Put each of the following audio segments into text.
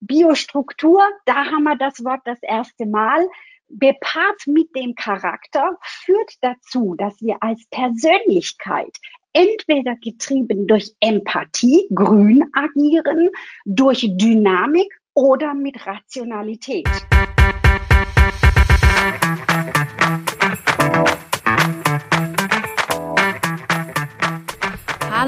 Biostruktur, da haben wir das Wort das erste Mal. Bepaart mit dem Charakter führt dazu, dass wir als Persönlichkeit entweder getrieben durch Empathie, grün agieren, durch Dynamik oder mit Rationalität.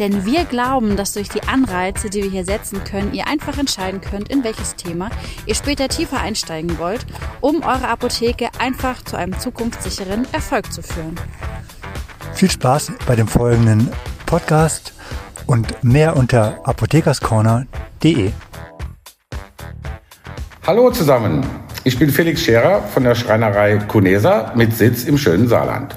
Denn wir glauben, dass durch die Anreize, die wir hier setzen können, ihr einfach entscheiden könnt, in welches Thema ihr später tiefer einsteigen wollt, um eure Apotheke einfach zu einem zukunftssicheren Erfolg zu führen. Viel Spaß bei dem folgenden Podcast und mehr unter apothekerscorner.de. Hallo zusammen, ich bin Felix Scherer von der Schreinerei Kunesa mit Sitz im schönen Saarland.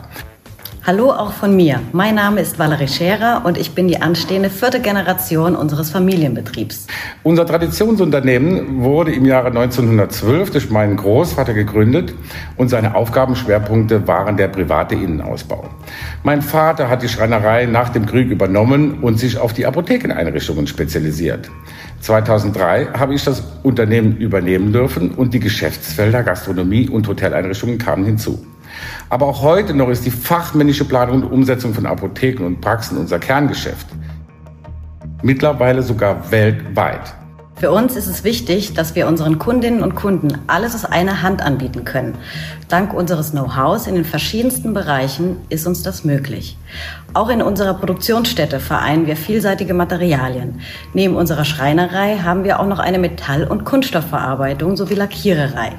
Hallo auch von mir. Mein Name ist Valerie Scherer und ich bin die anstehende vierte Generation unseres Familienbetriebs. Unser Traditionsunternehmen wurde im Jahre 1912 durch meinen Großvater gegründet und seine Aufgabenschwerpunkte waren der private Innenausbau. Mein Vater hat die Schreinerei nach dem Krieg übernommen und sich auf die Apothekeneinrichtungen spezialisiert. 2003 habe ich das Unternehmen übernehmen dürfen und die Geschäftsfelder Gastronomie und Hoteleinrichtungen kamen hinzu. Aber auch heute noch ist die fachmännische Planung und Umsetzung von Apotheken und Praxen unser Kerngeschäft. Mittlerweile sogar weltweit. Für uns ist es wichtig, dass wir unseren Kundinnen und Kunden alles aus einer Hand anbieten können. Dank unseres Know-hows in den verschiedensten Bereichen ist uns das möglich. Auch in unserer Produktionsstätte vereinen wir vielseitige Materialien. Neben unserer Schreinerei haben wir auch noch eine Metall- und Kunststoffverarbeitung sowie Lackiererei.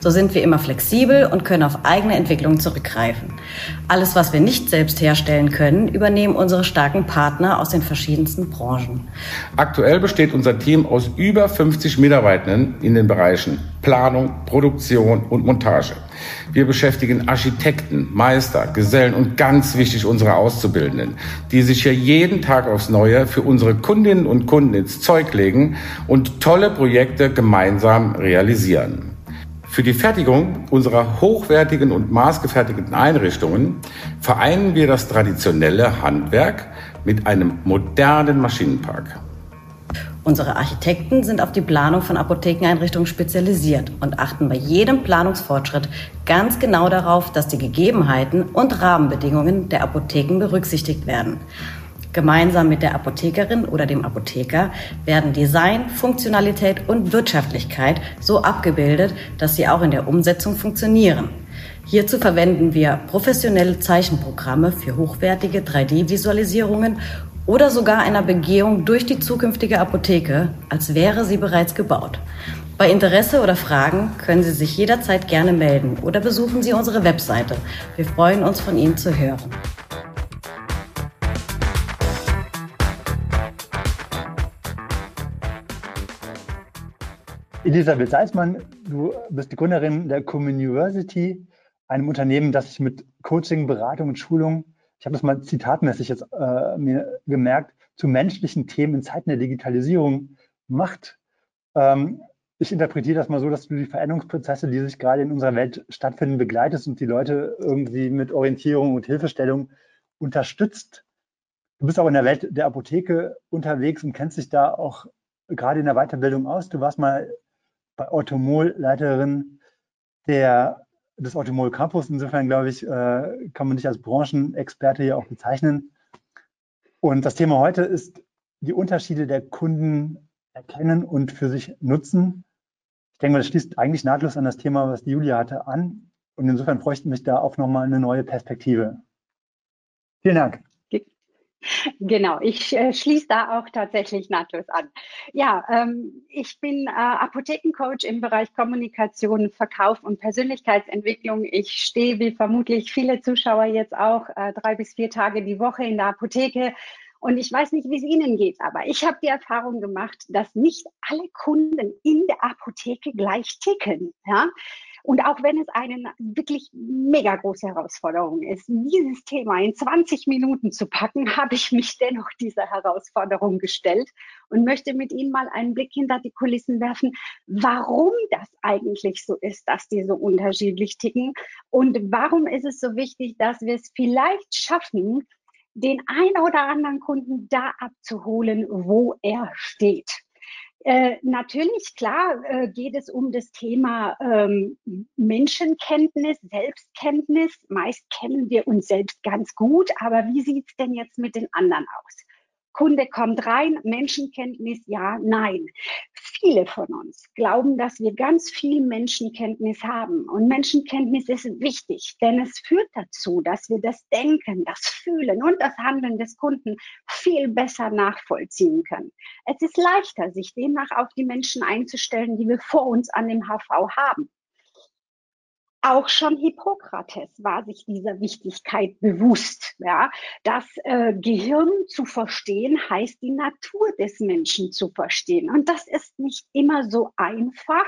So sind wir immer flexibel und können auf eigene Entwicklung zurückgreifen. Alles, was wir nicht selbst herstellen können, übernehmen unsere starken Partner aus den verschiedensten Branchen. Aktuell besteht unser Team aus über 50 Mitarbeitenden in den Bereichen Planung, Produktion und Montage. Wir beschäftigen Architekten, Meister, Gesellen und ganz wichtig unsere Auszubildenden, die sich hier jeden Tag aufs Neue für unsere Kundinnen und Kunden ins Zeug legen und tolle Projekte gemeinsam realisieren. Für die Fertigung unserer hochwertigen und maßgefertigten Einrichtungen vereinen wir das traditionelle Handwerk mit einem modernen Maschinenpark. Unsere Architekten sind auf die Planung von Apothekeneinrichtungen spezialisiert und achten bei jedem Planungsfortschritt ganz genau darauf, dass die Gegebenheiten und Rahmenbedingungen der Apotheken berücksichtigt werden. Gemeinsam mit der Apothekerin oder dem Apotheker werden Design, Funktionalität und Wirtschaftlichkeit so abgebildet, dass sie auch in der Umsetzung funktionieren. Hierzu verwenden wir professionelle Zeichenprogramme für hochwertige 3D-Visualisierungen oder sogar einer Begehung durch die zukünftige Apotheke, als wäre sie bereits gebaut. Bei Interesse oder Fragen können Sie sich jederzeit gerne melden oder besuchen Sie unsere Webseite. Wir freuen uns, von Ihnen zu hören. Elisabeth Salzmann, du bist die Gründerin der Communiversity, einem Unternehmen, das sich mit Coaching, Beratung und Schulung ich habe das mal zitatmäßig jetzt äh, mir gemerkt, zu menschlichen Themen in Zeiten der Digitalisierung macht. Ähm, ich interpretiere das mal so, dass du die Veränderungsprozesse, die sich gerade in unserer Welt stattfinden, begleitest und die Leute irgendwie mit Orientierung und Hilfestellung unterstützt. Du bist auch in der Welt der Apotheke unterwegs und kennst dich da auch gerade in der Weiterbildung aus. Du warst mal bei Orthomol Leiterin der des Automol Campus. Insofern, glaube ich, äh, kann man dich als Branchenexperte hier auch bezeichnen. Und das Thema heute ist die Unterschiede der Kunden erkennen und für sich nutzen. Ich denke das schließt eigentlich nahtlos an das Thema, was die Julia hatte, an. Und insofern freue ich mich da auch nochmal eine neue Perspektive. Vielen Dank. Genau, ich äh, schließe da auch tatsächlich nahtlos an. Ja, ähm, ich bin äh, Apothekencoach im Bereich Kommunikation, Verkauf und Persönlichkeitsentwicklung. Ich stehe, wie vermutlich viele Zuschauer jetzt auch, äh, drei bis vier Tage die Woche in der Apotheke Und ich weiß nicht, wie es Ihnen geht, aber ich habe die Erfahrung gemacht, dass nicht alle Kunden in der Apotheke gleich ticken. Ja? Und auch wenn es eine wirklich mega große Herausforderung ist, dieses Thema in 20 Minuten zu packen, habe ich mich dennoch dieser Herausforderung gestellt und möchte mit Ihnen mal einen Blick hinter die Kulissen werfen, warum das eigentlich so ist, dass die so unterschiedlich ticken und warum ist es so wichtig, dass wir es vielleicht schaffen, den ein oder anderen Kunden da abzuholen, wo er steht. Äh, natürlich, klar, äh, geht es um das Thema ähm, Menschenkenntnis, Selbstkenntnis. Meist kennen wir uns selbst ganz gut, aber wie sieht's denn jetzt mit den anderen aus? Kunde kommt rein, Menschenkenntnis, ja, nein. Viele von uns glauben, dass wir ganz viel Menschenkenntnis haben. Und Menschenkenntnis ist wichtig, denn es führt dazu, dass wir das Denken, das Fühlen und das Handeln des Kunden viel besser nachvollziehen können. Es ist leichter, sich demnach auf die Menschen einzustellen, die wir vor uns an dem HV haben. Auch schon Hippokrates war sich dieser Wichtigkeit bewusst. Ja, das äh, Gehirn zu verstehen heißt die Natur des Menschen zu verstehen. Und das ist nicht immer so einfach,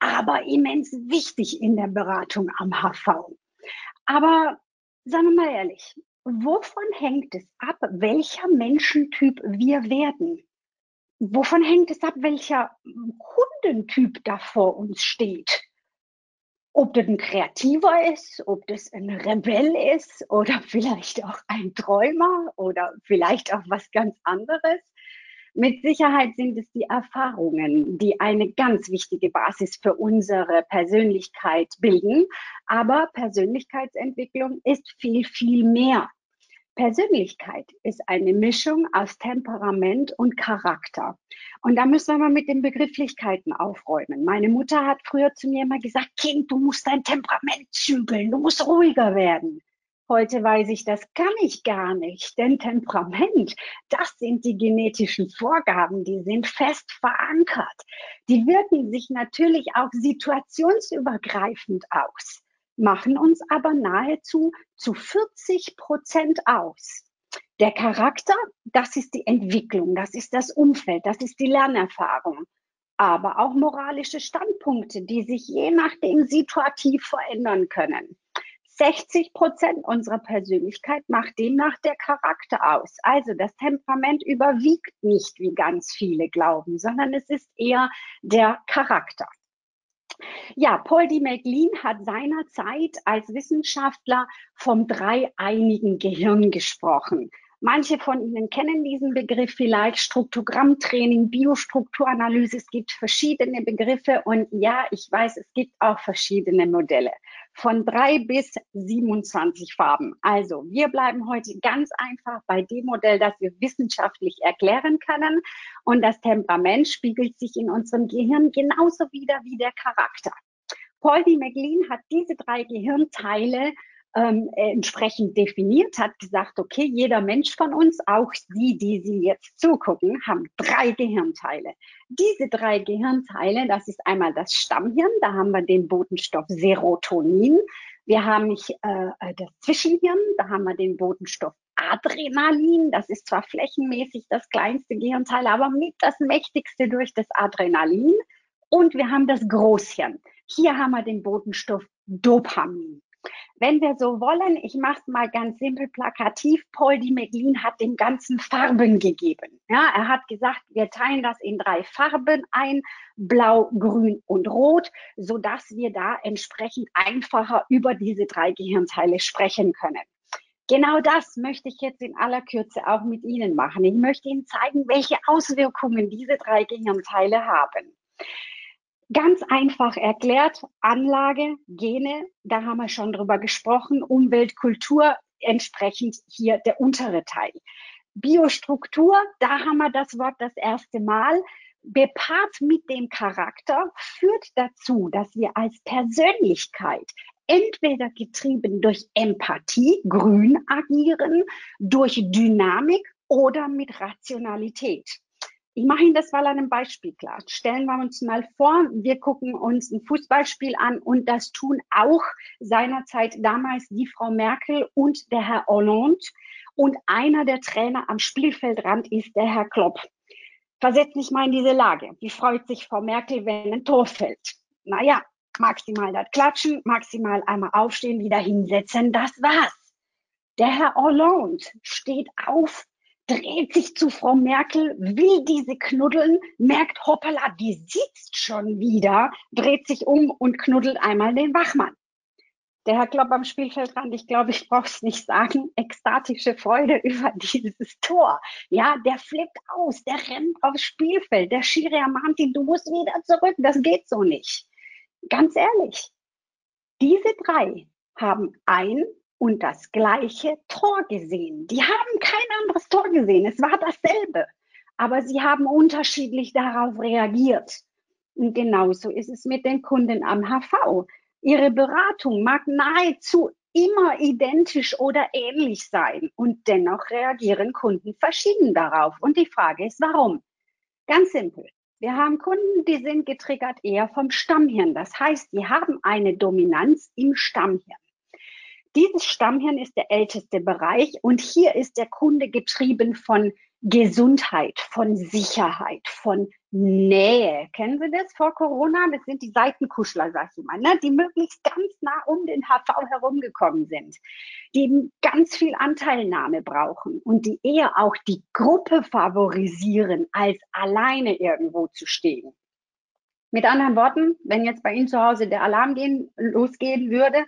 aber immens wichtig in der Beratung am HV. Aber sagen wir mal ehrlich, wovon hängt es ab, welcher Menschentyp wir werden? Wovon hängt es ab, welcher Kundentyp da vor uns steht? Ob das ein Kreativer ist, ob das ein Rebell ist oder vielleicht auch ein Träumer oder vielleicht auch was ganz anderes. Mit Sicherheit sind es die Erfahrungen, die eine ganz wichtige Basis für unsere Persönlichkeit bilden. Aber Persönlichkeitsentwicklung ist viel, viel mehr. Persönlichkeit ist eine Mischung aus Temperament und Charakter. Und da müssen wir mal mit den Begrifflichkeiten aufräumen. Meine Mutter hat früher zu mir immer gesagt, Kind, du musst dein Temperament zügeln, du musst ruhiger werden. Heute weiß ich, das kann ich gar nicht, denn Temperament, das sind die genetischen Vorgaben, die sind fest verankert. Die wirken sich natürlich auch situationsübergreifend aus machen uns aber nahezu zu 40 Prozent aus. Der Charakter, das ist die Entwicklung, das ist das Umfeld, das ist die Lernerfahrung. Aber auch moralische Standpunkte, die sich je nachdem situativ verändern können. 60 Prozent unserer Persönlichkeit macht demnach der Charakter aus. Also das Temperament überwiegt nicht, wie ganz viele glauben, sondern es ist eher der Charakter. Ja, Paul D. McLean hat seinerzeit als Wissenschaftler vom dreieinigen Gehirn gesprochen. Manche von Ihnen kennen diesen Begriff vielleicht, Struktogrammtraining, Biostrukturanalyse. Es gibt verschiedene Begriffe und ja, ich weiß, es gibt auch verschiedene Modelle von drei bis 27 Farben. Also wir bleiben heute ganz einfach bei dem Modell, das wir wissenschaftlich erklären können. Und das Temperament spiegelt sich in unserem Gehirn genauso wieder wie der Charakter. Paul D. McLean hat diese drei Gehirnteile ähm, entsprechend definiert, hat gesagt, okay, jeder Mensch von uns, auch die, die Sie jetzt zugucken, haben drei Gehirnteile. Diese drei Gehirnteile, das ist einmal das Stammhirn, da haben wir den Botenstoff Serotonin. Wir haben äh, das Zwischenhirn, da haben wir den Botenstoff Adrenalin. Das ist zwar flächenmäßig das kleinste Gehirnteil, aber mit das mächtigste durch das Adrenalin. Und wir haben das Großhirn. Hier haben wir den Botenstoff Dopamin. Wenn wir so wollen, ich mache es mal ganz simpel plakativ, Paul Di Meglin hat dem Ganzen Farben gegeben. Ja, er hat gesagt, wir teilen das in drei Farben ein, blau, grün und rot, so dass wir da entsprechend einfacher über diese drei Gehirnteile sprechen können. Genau das möchte ich jetzt in aller Kürze auch mit Ihnen machen. Ich möchte Ihnen zeigen, welche Auswirkungen diese drei Gehirnteile haben. Ganz einfach erklärt, Anlage, Gene, da haben wir schon drüber gesprochen, Umwelt, Kultur, entsprechend hier der untere Teil. Biostruktur, da haben wir das Wort das erste Mal. Bepaart mit dem Charakter führt dazu, dass wir als Persönlichkeit entweder getrieben durch Empathie, grün agieren, durch Dynamik oder mit Rationalität. Ich mache Ihnen das mal an einem Beispiel klar. Stellen wir uns mal vor, wir gucken uns ein Fußballspiel an und das tun auch seinerzeit damals die Frau Merkel und der Herr Hollande. und einer der Trainer am Spielfeldrand ist der Herr Klopp. Versetzt mich mal in diese Lage. Wie freut sich Frau Merkel, wenn ein Tor fällt? Naja, maximal das Klatschen, maximal einmal aufstehen, wieder hinsetzen, das war's. Der Herr Hollande steht auf, dreht sich zu Frau Merkel, will diese knuddeln, merkt, hoppala, die sitzt schon wieder, dreht sich um und knuddelt einmal den Wachmann. Der Herr Klopp am Spielfeldrand, ich glaube, ich brauche es nicht sagen, ekstatische Freude über dieses Tor. Ja, der flippt aus, der rennt aufs Spielfeld, der Schiri ermahnt ihn, du musst wieder zurück, das geht so nicht. Ganz ehrlich, diese drei haben ein und das gleiche Tor gesehen. Die haben kein anderes Tor gesehen. Es war dasselbe. Aber sie haben unterschiedlich darauf reagiert. Und genauso ist es mit den Kunden am HV. Ihre Beratung mag nahezu immer identisch oder ähnlich sein. Und dennoch reagieren Kunden verschieden darauf. Und die Frage ist, warum? Ganz simpel. Wir haben Kunden, die sind getriggert eher vom Stammhirn. Das heißt, die haben eine Dominanz im Stammhirn. Dieses Stammhirn ist der älteste Bereich und hier ist der Kunde getrieben von Gesundheit, von Sicherheit, von Nähe. Kennen Sie das vor Corona? Das sind die Seitenkuschler, sag ich mal, ne? die möglichst ganz nah um den HV herumgekommen sind, die ganz viel Anteilnahme brauchen und die eher auch die Gruppe favorisieren, als alleine irgendwo zu stehen. Mit anderen Worten, wenn jetzt bei Ihnen zu Hause der Alarm gehen, losgehen würde,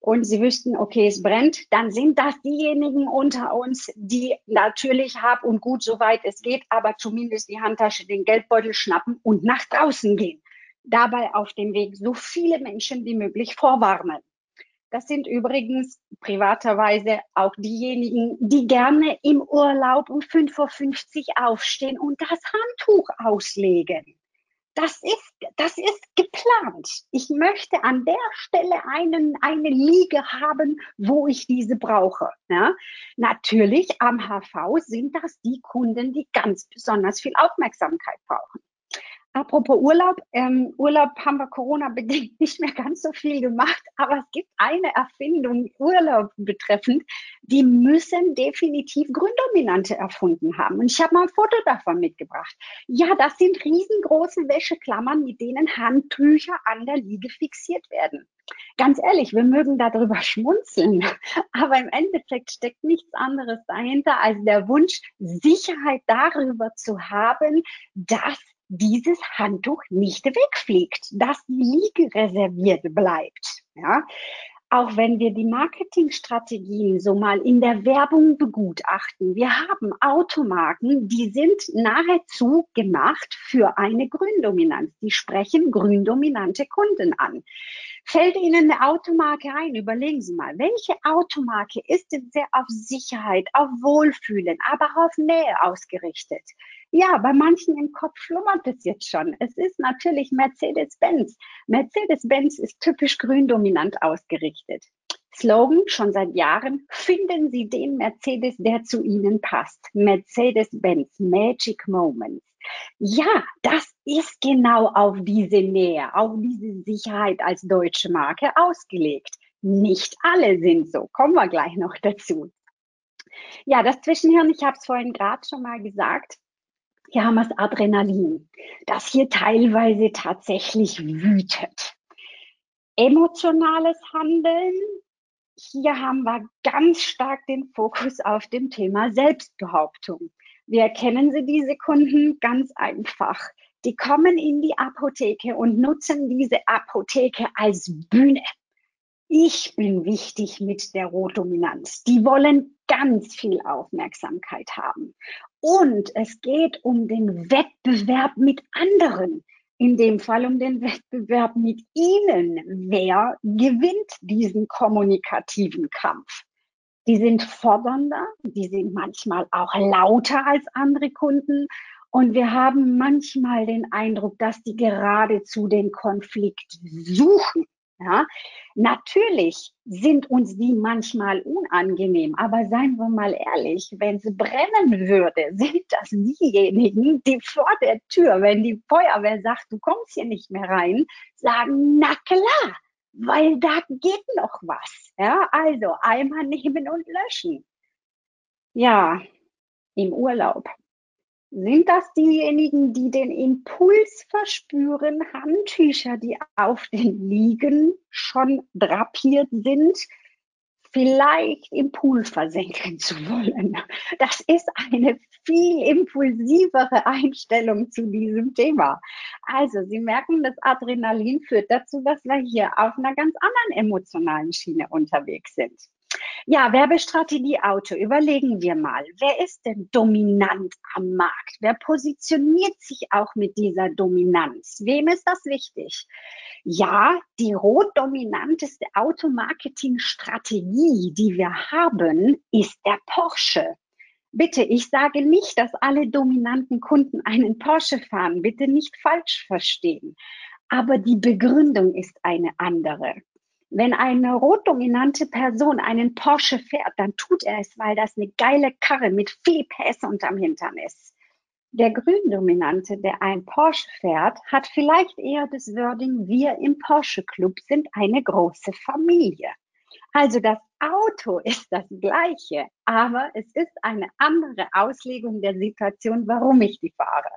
und sie wüssten, okay, es brennt, dann sind das diejenigen unter uns, die natürlich hab und gut, soweit es geht, aber zumindest die Handtasche, den Geldbeutel schnappen und nach draußen gehen. Dabei auf dem Weg so viele Menschen wie möglich vorwarnen. Das sind übrigens privaterweise auch diejenigen, die gerne im Urlaub um 5.50 Uhr aufstehen und das Handtuch auslegen das ist, das ist geplant. Ich möchte an der Stelle einen, eine Liege haben, wo ich diese brauche. Ja? Natürlich am HV sind das die Kunden, die ganz besonders viel Aufmerksamkeit brauchen. Apropos Urlaub, ähm, Urlaub haben wir Corona-bedingt nicht mehr ganz so viel gemacht, aber es gibt eine Erfindung Urlaub betreffend, die müssen definitiv Gründominante erfunden haben. Und ich habe mal ein Foto davon mitgebracht. Ja, das sind riesengroße Wäscheklammern, mit denen Handtücher an der Liege fixiert werden. Ganz ehrlich, wir mögen darüber schmunzeln, aber im Endeffekt steckt nichts anderes dahinter als der Wunsch, Sicherheit darüber zu haben, dass dieses Handtuch nicht wegfliegt, dass die Liege reserviert bleibt. Ja? Auch wenn wir die Marketingstrategien so mal in der Werbung begutachten, wir haben Automarken, die sind nahezu gemacht für eine Gründominanz. Die sprechen gründominante Kunden an. Fällt Ihnen eine Automarke ein? Überlegen Sie mal, welche Automarke ist denn sehr auf Sicherheit, auf Wohlfühlen, aber auch auf Nähe ausgerichtet? Ja, bei manchen im Kopf schlummert es jetzt schon. Es ist natürlich Mercedes-Benz. Mercedes-Benz ist typisch gründominant ausgerichtet. Slogan schon seit Jahren, finden Sie den Mercedes, der zu Ihnen passt. Mercedes-Benz, Magic Moments. Ja, das ist genau auf diese Nähe, auf diese Sicherheit als deutsche Marke ausgelegt. Nicht alle sind so. Kommen wir gleich noch dazu. Ja, das Zwischenhirn, ich habe es vorhin gerade schon mal gesagt, hier haben wir das Adrenalin, das hier teilweise tatsächlich wütet. Emotionales Handeln, hier haben wir ganz stark den Fokus auf dem Thema Selbstbehauptung. Wie erkennen Sie diese Kunden? Ganz einfach. Die kommen in die Apotheke und nutzen diese Apotheke als Bühne. Ich bin wichtig mit der Rotdominanz. Die wollen ganz viel Aufmerksamkeit haben. Und es geht um den Wettbewerb mit anderen. In dem Fall um den Wettbewerb mit Ihnen. Wer gewinnt diesen kommunikativen Kampf? Die sind fordernder, die sind manchmal auch lauter als andere Kunden. Und wir haben manchmal den Eindruck, dass die geradezu den Konflikt suchen. Ja, natürlich sind uns die manchmal unangenehm, aber seien wir mal ehrlich, wenn sie brennen würde, sind das diejenigen, die vor der Tür, wenn die Feuerwehr sagt, du kommst hier nicht mehr rein, sagen, na klar, weil da geht noch was. Ja, also einmal nehmen und löschen. Ja, im Urlaub. Sind das diejenigen, die den Impuls verspüren, Handtücher, die auf den Liegen schon drapiert sind, vielleicht im Pool versenken zu wollen. Das ist eine viel impulsivere Einstellung zu diesem Thema. Also, Sie merken, das Adrenalin führt dazu, dass wir hier auf einer ganz anderen emotionalen Schiene unterwegs sind. Ja, Werbestrategie Auto. Überlegen wir mal, wer ist denn dominant am Markt? Wer positioniert sich auch mit dieser Dominanz? Wem ist das wichtig? Ja, die rot-dominanteste Automarketing-Strategie, die wir haben, ist der Porsche. Bitte, ich sage nicht, dass alle dominanten Kunden einen Porsche fahren. Bitte nicht falsch verstehen. Aber die Begründung ist eine andere. Wenn eine rotdominante Person einen Porsche fährt, dann tut er es, weil das eine geile Karre mit viel PS unterm Hintern ist. Der Gründominante, der ein Porsche fährt, hat vielleicht eher das Wording, wir im Porsche Club sind eine große Familie. Also das Auto ist das gleiche, aber es ist eine andere Auslegung der Situation, warum ich die fahre.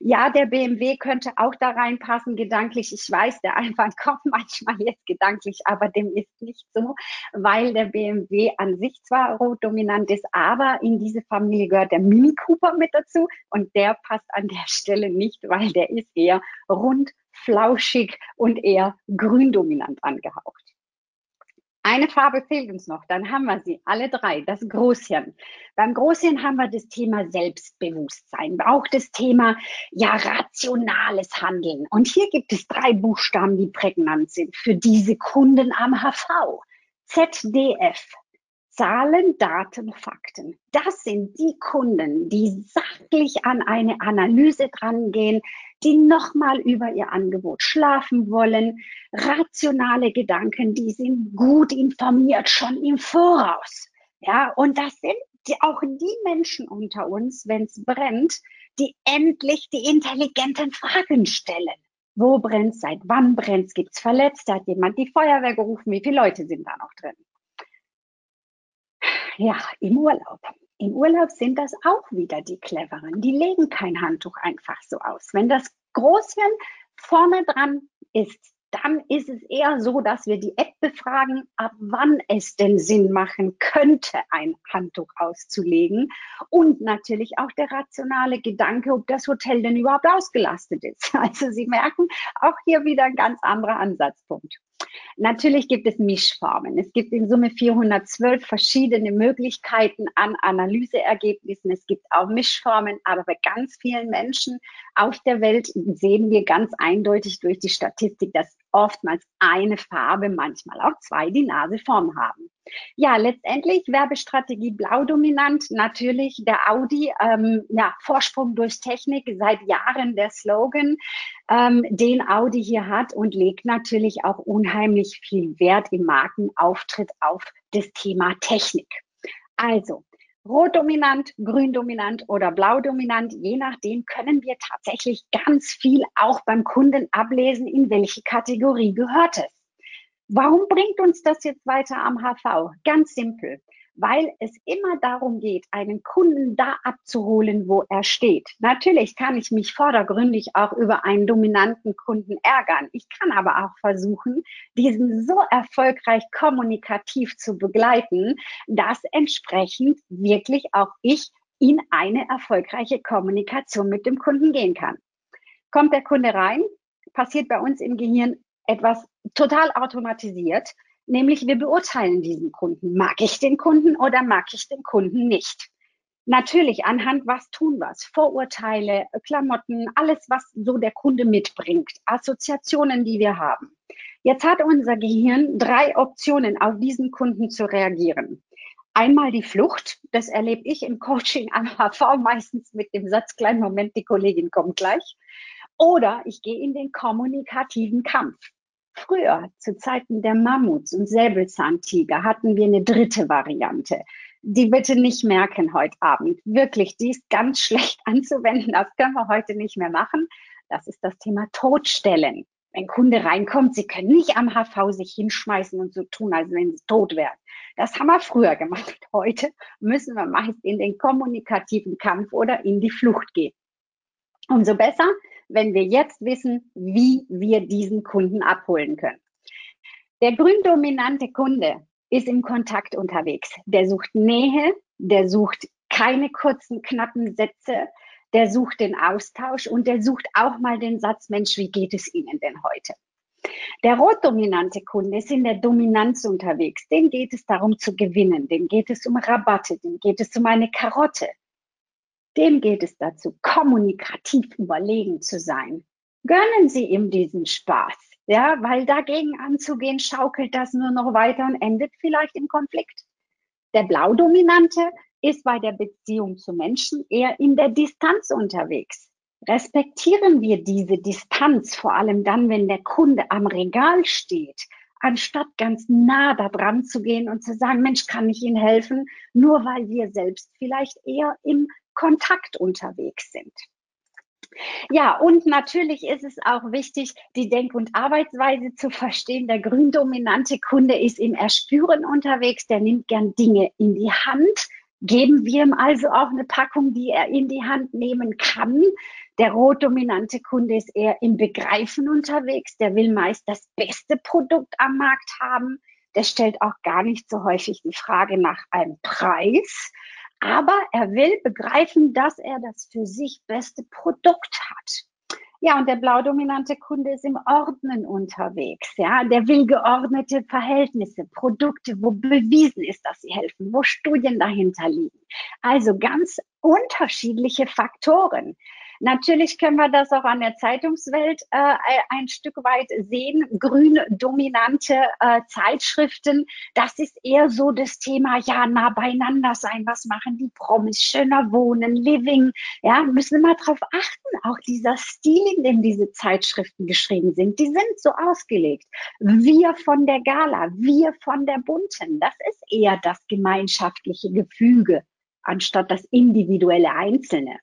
Ja, der BMW könnte auch da reinpassen, gedanklich. Ich weiß, der Einwand kommt manchmal jetzt gedanklich, aber dem ist nicht so, weil der BMW an sich zwar rot dominant ist, aber in diese Familie gehört der Mini Cooper mit dazu und der passt an der Stelle nicht, weil der ist eher rund, flauschig und eher grün dominant angehaucht. Eine Farbe fehlt uns noch, dann haben wir sie, alle drei, das Großhirn. Beim Großhirn haben wir das Thema Selbstbewusstsein, auch das Thema, ja, rationales Handeln. Und hier gibt es drei Buchstaben, die prägnant sind für diese Kunden am HV. ZDF, Zahlen, Daten, Fakten. Das sind die Kunden, die sachlich an eine Analyse drangehen, die nochmal über ihr Angebot schlafen wollen. Rationale Gedanken, die sind gut informiert, schon im Voraus. Ja, und das sind die, auch die Menschen unter uns, wenn es brennt, die endlich die intelligenten Fragen stellen. Wo brennt Seit wann brennt Gibt's Verletzte? Hat jemand die Feuerwehr gerufen? Wie viele Leute sind da noch drin? Ja, im Urlaub. Im Urlaub sind das auch wieder die Cleveren. Die legen kein Handtuch einfach so aus. Wenn das Großhirn vorne dran ist, dann ist es eher so, dass wir die App befragen, ab wann es denn Sinn machen könnte, ein Handtuch auszulegen. Und natürlich auch der rationale Gedanke, ob das Hotel denn überhaupt ausgelastet ist. Also Sie merken, auch hier wieder ein ganz anderer Ansatzpunkt. Natürlich gibt es Mischformen. Es gibt in Summe 412 verschiedene Möglichkeiten an Analyseergebnissen. Es gibt auch Mischformen, aber bei ganz vielen Menschen auf der Welt sehen wir ganz eindeutig durch die Statistik, dass oftmals eine Farbe, manchmal auch zwei, die Naseform haben. Ja, letztendlich Werbestrategie blau dominant. Natürlich der Audi, ähm, ja, Vorsprung durch Technik, seit Jahren der Slogan, ähm, den Audi hier hat und legt natürlich auch unheimlich viel Wert im Markenauftritt auf das Thema Technik. Also, Rot-dominant, grün-dominant oder blau-dominant, je nachdem können wir tatsächlich ganz viel auch beim Kunden ablesen, in welche Kategorie gehört es. Warum bringt uns das jetzt weiter am HV? Ganz simpel weil es immer darum geht, einen Kunden da abzuholen, wo er steht. Natürlich kann ich mich vordergründig auch über einen dominanten Kunden ärgern. Ich kann aber auch versuchen, diesen so erfolgreich kommunikativ zu begleiten, dass entsprechend wirklich auch ich in eine erfolgreiche Kommunikation mit dem Kunden gehen kann. Kommt der Kunde rein, passiert bei uns im Gehirn etwas total automatisiert Nämlich wir beurteilen diesen Kunden. Mag ich den Kunden oder mag ich den Kunden nicht? Natürlich anhand was tun was. Vorurteile, Klamotten, alles, was so der Kunde mitbringt. Assoziationen, die wir haben. Jetzt hat unser Gehirn drei Optionen, auf diesen Kunden zu reagieren. Einmal die Flucht, das erlebe ich im Coaching am HV meistens mit dem Satz, kleinen Moment, die Kollegin kommt gleich. Oder ich gehe in den kommunikativen Kampf. Früher, zu Zeiten der Mammuts und Säbelzahntiger, hatten wir eine dritte Variante. Die bitte nicht merken heute Abend. Wirklich, die ist ganz schlecht anzuwenden. Das können wir heute nicht mehr machen. Das ist das Thema Todstellen. Wenn Kunde reinkommt, sie können nicht am HV sich hinschmeißen und so tun, als wenn sie tot wären. Das haben wir früher gemacht. Heute müssen wir meist in den kommunikativen Kampf oder in die Flucht gehen. Umso besser, wenn wir jetzt wissen, wie wir diesen Kunden abholen können. Der gründominante Kunde ist im Kontakt unterwegs. Der sucht Nähe, der sucht keine kurzen, knappen Sätze, der sucht den Austausch und der sucht auch mal den Satz, Mensch, wie geht es Ihnen denn heute? Der rotdominante Kunde ist in der Dominanz unterwegs. Dem geht es darum zu gewinnen. Dem geht es um Rabatte. Dem geht es um eine Karotte. Dem geht es dazu, kommunikativ überlegen zu sein. Gönnen Sie ihm diesen Spaß. Ja, weil dagegen anzugehen, schaukelt das nur noch weiter und endet vielleicht im Konflikt. Der Blaudominante ist bei der Beziehung zu Menschen eher in der Distanz unterwegs. Respektieren wir diese Distanz, vor allem dann, wenn der Kunde am Regal steht, anstatt ganz nah da dran zu gehen und zu sagen, Mensch, kann ich Ihnen helfen, nur weil wir selbst vielleicht eher im Kontakt unterwegs sind. Ja, und natürlich ist es auch wichtig, die Denk- und Arbeitsweise zu verstehen. Der gründominante Kunde ist im Erspüren unterwegs, der nimmt gern Dinge in die Hand, Geben wir ihm also auch eine Packung, die er in die Hand nehmen kann. Der rotdominante Kunde ist eher im Begreifen unterwegs. Der will meist das beste Produkt am Markt haben. Der stellt auch gar nicht so häufig die Frage nach einem Preis. Aber er will begreifen, dass er das für sich beste Produkt hat. Ja, und der blaudominante Kunde ist im Ordnen unterwegs. Ja, der will geordnete Verhältnisse, Produkte, wo bewiesen ist, dass sie helfen, wo Studien dahinter liegen. Also ganz unterschiedliche Faktoren. Natürlich können wir das auch an der Zeitungswelt äh, ein Stück weit sehen. Grün dominante äh, Zeitschriften, das ist eher so das Thema, ja, nah beieinander sein. Was machen die Promis? Schöner Wohnen, Living. Ja, müssen wir mal drauf achten. Auch dieser Stil, in dem diese Zeitschriften geschrieben sind, die sind so ausgelegt. Wir von der Gala, wir von der Bunten. Das ist eher das gemeinschaftliche Gefüge anstatt das individuelle Einzelne.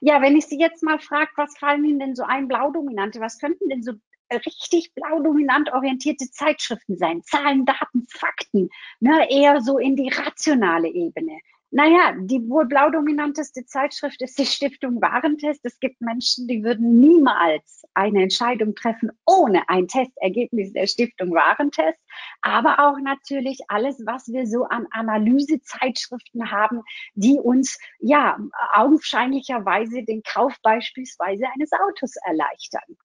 Ja, wenn ich Sie jetzt mal frage, was fallen Ihnen denn so ein Blaudominante, was könnten denn so richtig blau-dominant orientierte Zeitschriften sein? Zahlen, Daten, Fakten, ne, eher so in die rationale Ebene. Naja, die wohl blaudominanteste Zeitschrift ist die Stiftung Warentest. Es gibt Menschen, die würden niemals eine Entscheidung treffen ohne ein Testergebnis der Stiftung Warentest. Aber auch natürlich alles, was wir so an Analysezeitschriften haben, die uns ja augenscheinlicherweise den Kauf beispielsweise eines Autos erleichtern.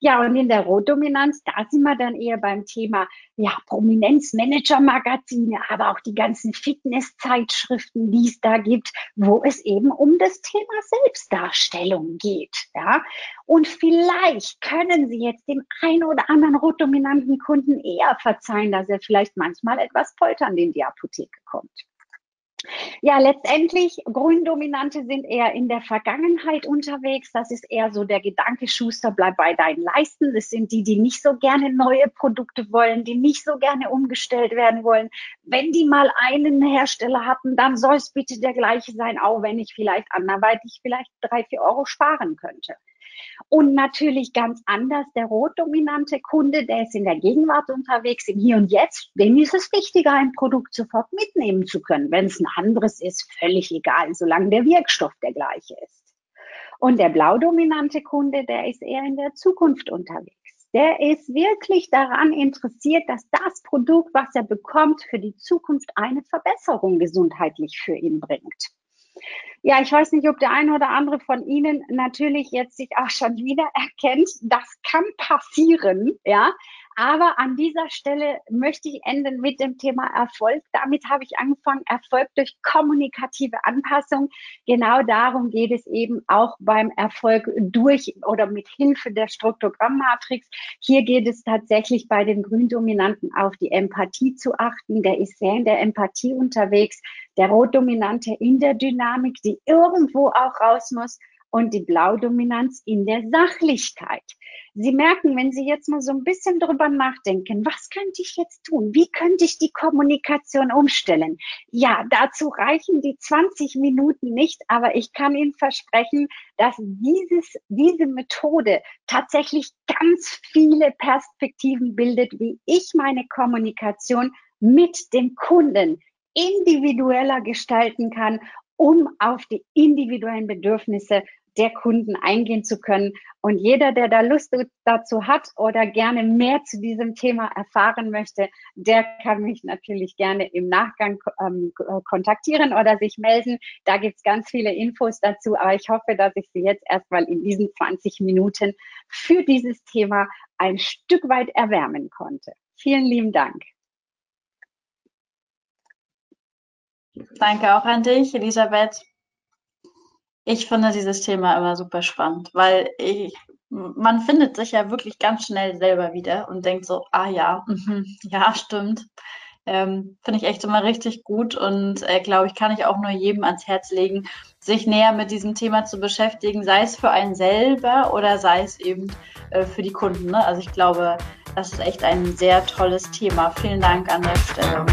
Ja, und in der Rotdominanz, da sind wir dann eher beim Thema, ja, Prominenzmanager-Magazine, aber auch die ganzen Fitness-Zeitschriften, die es da gibt, wo es eben um das Thema Selbstdarstellung geht, ja. Und vielleicht können Sie jetzt dem einen oder anderen rotdominanten Kunden eher verzeihen, dass er vielleicht manchmal etwas polternd in die Apotheke kommt. Ja, letztendlich, Gründominante sind eher in der Vergangenheit unterwegs. Das ist eher so der Gedanke, Schuster, bleib bei deinen Leisten. Das sind die, die nicht so gerne neue Produkte wollen, die nicht so gerne umgestellt werden wollen. Wenn die mal einen Hersteller hatten, dann soll es bitte der gleiche sein, auch wenn ich vielleicht anderweitig vielleicht drei, vier Euro sparen könnte. Und natürlich ganz anders der rotdominante Kunde, der ist in der Gegenwart unterwegs, im Hier und Jetzt. Dem ist es wichtiger, ein Produkt sofort mitnehmen zu können. Wenn es ein anderes ist, völlig egal, solange der Wirkstoff der gleiche ist. Und der blaudominante Kunde, der ist eher in der Zukunft unterwegs. Der ist wirklich daran interessiert, dass das Produkt, was er bekommt, für die Zukunft eine Verbesserung gesundheitlich für ihn bringt. Ja, ich weiß nicht, ob der eine oder andere von Ihnen natürlich jetzt sich auch schon wieder erkennt. Das kann passieren, ja. Aber an dieser Stelle möchte ich enden mit dem Thema Erfolg. Damit habe ich angefangen. Erfolg durch kommunikative Anpassung. Genau darum geht es eben auch beim Erfolg durch oder mit Hilfe der Struktogrammmatrix. Hier geht es tatsächlich bei den Gründominanten auf die Empathie zu achten. Der ist sehr in der Empathie unterwegs. Der Rotdominante in der Dynamik, die irgendwo auch raus muss und die Blaudominanz in der Sachlichkeit. Sie merken, wenn Sie jetzt mal so ein bisschen drüber nachdenken, was könnte ich jetzt tun? Wie könnte ich die Kommunikation umstellen? Ja, dazu reichen die 20 Minuten nicht, aber ich kann Ihnen versprechen, dass dieses, diese Methode tatsächlich ganz viele Perspektiven bildet, wie ich meine Kommunikation mit dem Kunden individueller gestalten kann, um auf die individuellen Bedürfnisse der Kunden eingehen zu können. Und jeder, der da Lust dazu hat oder gerne mehr zu diesem Thema erfahren möchte, der kann mich natürlich gerne im Nachgang ähm, kontaktieren oder sich melden. Da gibt's ganz viele Infos dazu, aber ich hoffe, dass ich Sie jetzt erstmal in diesen 20 Minuten für dieses Thema ein Stück weit erwärmen konnte. Vielen lieben Dank. Danke auch an dich, Elisabeth. Ich finde dieses Thema immer super spannend, weil ich, man findet sich ja wirklich ganz schnell selber wieder und denkt so, ah ja, mh, ja, stimmt. Ähm, finde ich echt immer richtig gut und äh, glaube ich, kann ich auch nur jedem ans Herz legen, sich näher mit diesem Thema zu beschäftigen, sei es für einen selber oder sei es eben äh, für die Kunden. Ne? Also ich glaube, das ist echt ein sehr tolles Thema. Vielen Dank an der Stelle.